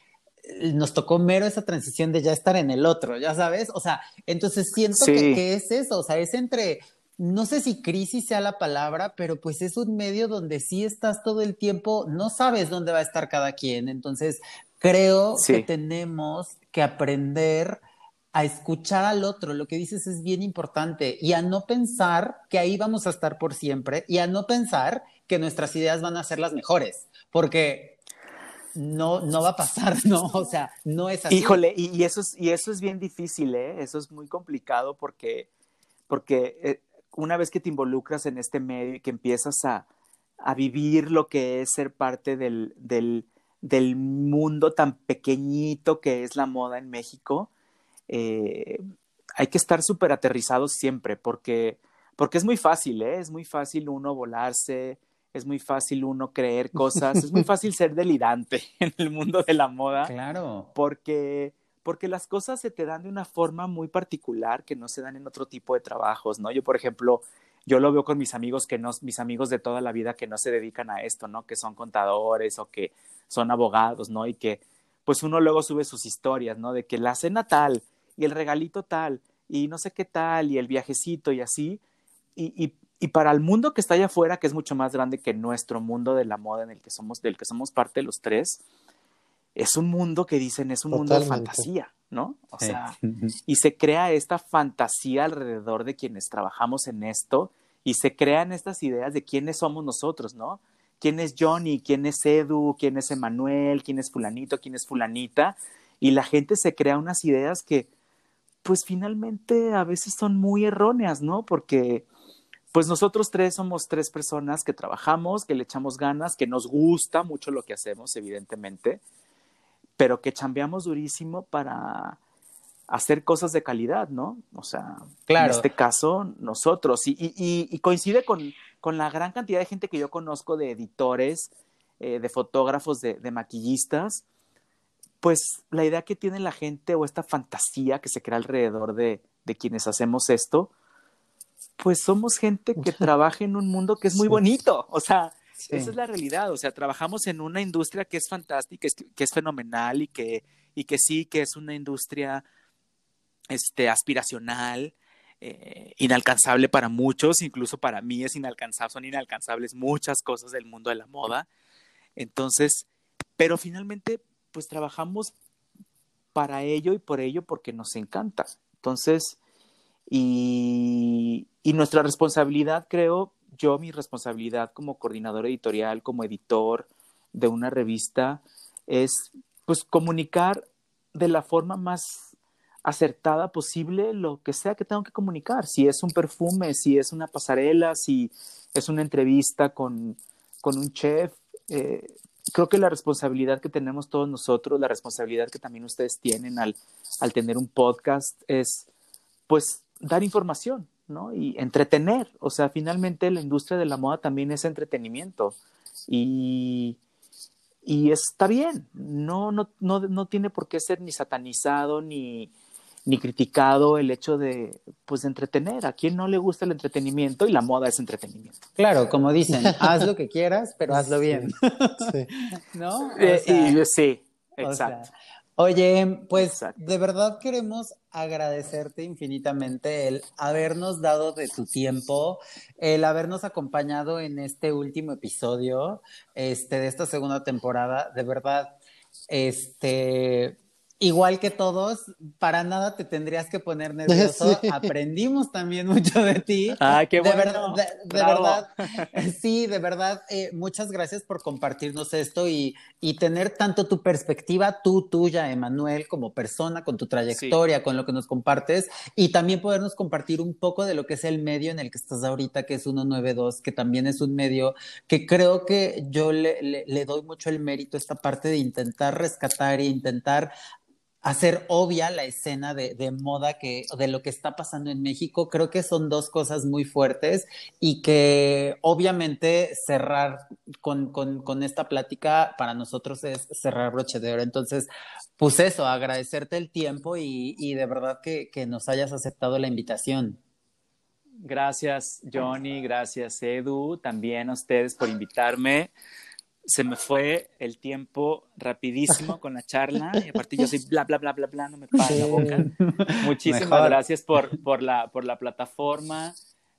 nos tocó mero esa transición de ya estar en el otro, ya sabes, o sea, entonces siento sí. que, que, es eso, o sea, es entre, no sé si crisis sea la palabra, pero pues es un medio donde sí estás todo el tiempo, no sabes dónde va a estar cada quien, entonces creo sí. que tenemos que aprender a escuchar al otro, lo que dices es bien importante, y a no pensar que ahí vamos a estar por siempre, y a no pensar que nuestras ideas van a ser las mejores, porque no, no va a pasar, ¿no? O sea, no es así. Híjole, y, eso, es, y eso es bien difícil, ¿eh? Eso es muy complicado porque, porque eh, una vez que te involucras en este medio y que empiezas a, a vivir lo que es ser parte del, del, del, mundo tan pequeñito que es la moda en México, eh, hay que estar súper aterrizados siempre porque, porque es muy fácil, ¿eh? Es muy fácil uno volarse, es muy fácil uno creer cosas, es muy fácil ser delirante en el mundo de la moda. Claro. Porque, porque las cosas se te dan de una forma muy particular que no se dan en otro tipo de trabajos, ¿no? Yo, por ejemplo, yo lo veo con mis amigos que no, mis amigos de toda la vida que no se dedican a esto, ¿no? Que son contadores o que son abogados, ¿no? Y que pues uno luego sube sus historias, ¿no? De que la cena tal y el regalito tal y no sé qué tal y el viajecito y así. Y, y, y para el mundo que está allá afuera, que es mucho más grande que nuestro mundo de la moda en el que somos, del que somos parte los tres, es un mundo que dicen es un mundo de fantasía, ¿no? O sea, y se crea esta fantasía alrededor de quienes trabajamos en esto y se crean estas ideas de quiénes somos nosotros, ¿no? ¿Quién es Johnny? ¿Quién es Edu? ¿Quién es Emanuel? ¿Quién es fulanito? ¿Quién es fulanita? Y la gente se crea unas ideas que, pues finalmente a veces son muy erróneas, ¿no? Porque, pues nosotros tres somos tres personas que trabajamos, que le echamos ganas, que nos gusta mucho lo que hacemos, evidentemente, pero que chambeamos durísimo para hacer cosas de calidad, ¿no? O sea, claro. en este caso, nosotros. Y, y, y coincide con, con, la gran cantidad de gente que yo conozco de editores, eh, de fotógrafos, de, de, maquillistas, pues la idea que tiene la gente o esta fantasía que se crea alrededor de, de quienes hacemos esto, pues somos gente que trabaja en un mundo que es muy sí. bonito. O sea, Sí. Esa es la realidad, o sea, trabajamos en una industria que es fantástica, que es fenomenal y que, y que sí, que es una industria este, aspiracional, eh, inalcanzable para muchos, incluso para mí es inalcanzable, son inalcanzables muchas cosas del mundo de la moda. Entonces, pero finalmente, pues trabajamos para ello y por ello porque nos encanta. Entonces, y, y nuestra responsabilidad, creo, yo mi responsabilidad como coordinador editorial, como editor de una revista, es pues comunicar de la forma más acertada posible lo que sea que tengo que comunicar. Si es un perfume, si es una pasarela, si es una entrevista con, con un chef. Eh, creo que la responsabilidad que tenemos todos nosotros, la responsabilidad que también ustedes tienen al, al tener un podcast es pues dar información, ¿no? Y entretener, o sea, finalmente la industria de la moda también es entretenimiento y, y está bien, no, no, no, no tiene por qué ser ni satanizado ni, ni criticado el hecho de, pues, de entretener. ¿A quién no le gusta el entretenimiento? Y la moda es entretenimiento. Claro, como dicen, haz lo que quieras, pero hazlo bien. Sí. ¿No? O Eh, sea, y, sí, o exacto. sea, Oye, pues Exacto. de verdad queremos agradecerte infinitamente el habernos dado de tu tiempo, el habernos acompañado en este último episodio este, de esta segunda temporada. De verdad, este, igual que todos, para nada te tendrías que poner nervioso. Sí. Aprendimos también mucho de ti. Ah, qué de bueno. verdad, de, de Bravo. verdad, sí, de verdad, eh, muchas gracias por compartirnos esto y, y, tener tanto tu perspectiva, tú, tuya, Emanuel, como persona, con tu trayectoria, sí. con lo que nos compartes, y también podernos compartir un poco de lo que es el medio en el que estás ahorita, que es 192, que también es un medio que creo que yo le, le, le doy mucho el mérito a esta parte de intentar rescatar e intentar hacer obvia la escena de, moda que, de lo que está pasando en México. Creo que son dos cosas muy fuertes y que obviamente cerrar con, con, con esta plática para nosotros es cerrar broche de oro. Entonces, pues eso, agradecerte el tiempo y, y de verdad que, que nos hayas aceptado la invitación. Gracias, Johnny. Gracias, Edu. También a ustedes por invitarme se me fue el tiempo rapidísimo con la charla y aparte yo soy bla, bla, bla, bla, bla, no me para la boca. Muchísimas Mejor. gracias por, por, la, por la plataforma,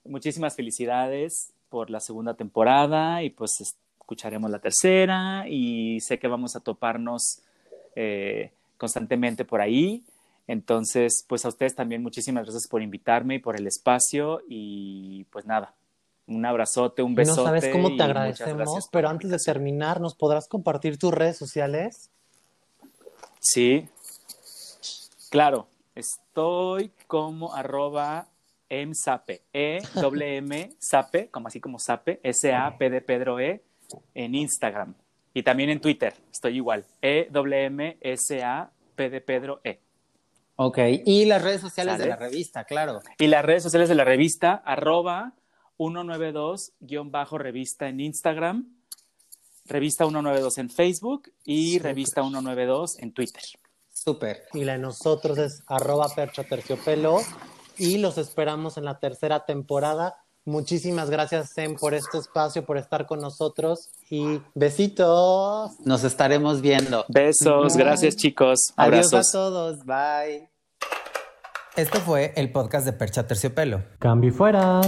muchísimas felicidades por la segunda temporada y pues escucharemos la tercera y sé que vamos a toparnos eh, constantemente por ahí. Entonces, pues a ustedes también muchísimas gracias por invitarme y por el espacio y pues nada, un abrazote, un besote. No sabes cómo te agradecemos, pero antes de terminar, ¿nos podrás compartir tus redes sociales? Sí, claro, estoy como arroba msape, e w m sape, como así como sape, s a p de Pedro e, en Instagram y también en Twitter, estoy igual, e w m s a p de Pedro e. Ok, y las redes sociales ¿Sale? de la revista, claro. Y las redes sociales de la revista, arroba 192-revista en Instagram, revista 192 en Facebook y Super. revista 192 en Twitter. Súper. Y la de nosotros es arroba percho terciopelo y los esperamos en la tercera temporada Muchísimas gracias, Sem, por este espacio, por estar con nosotros y besitos. Nos estaremos viendo. Besos, Bye. gracias chicos. Adiós Abrazos. a todos. Bye. Esto fue el podcast de Percha Terciopelo. Cambio y fuera.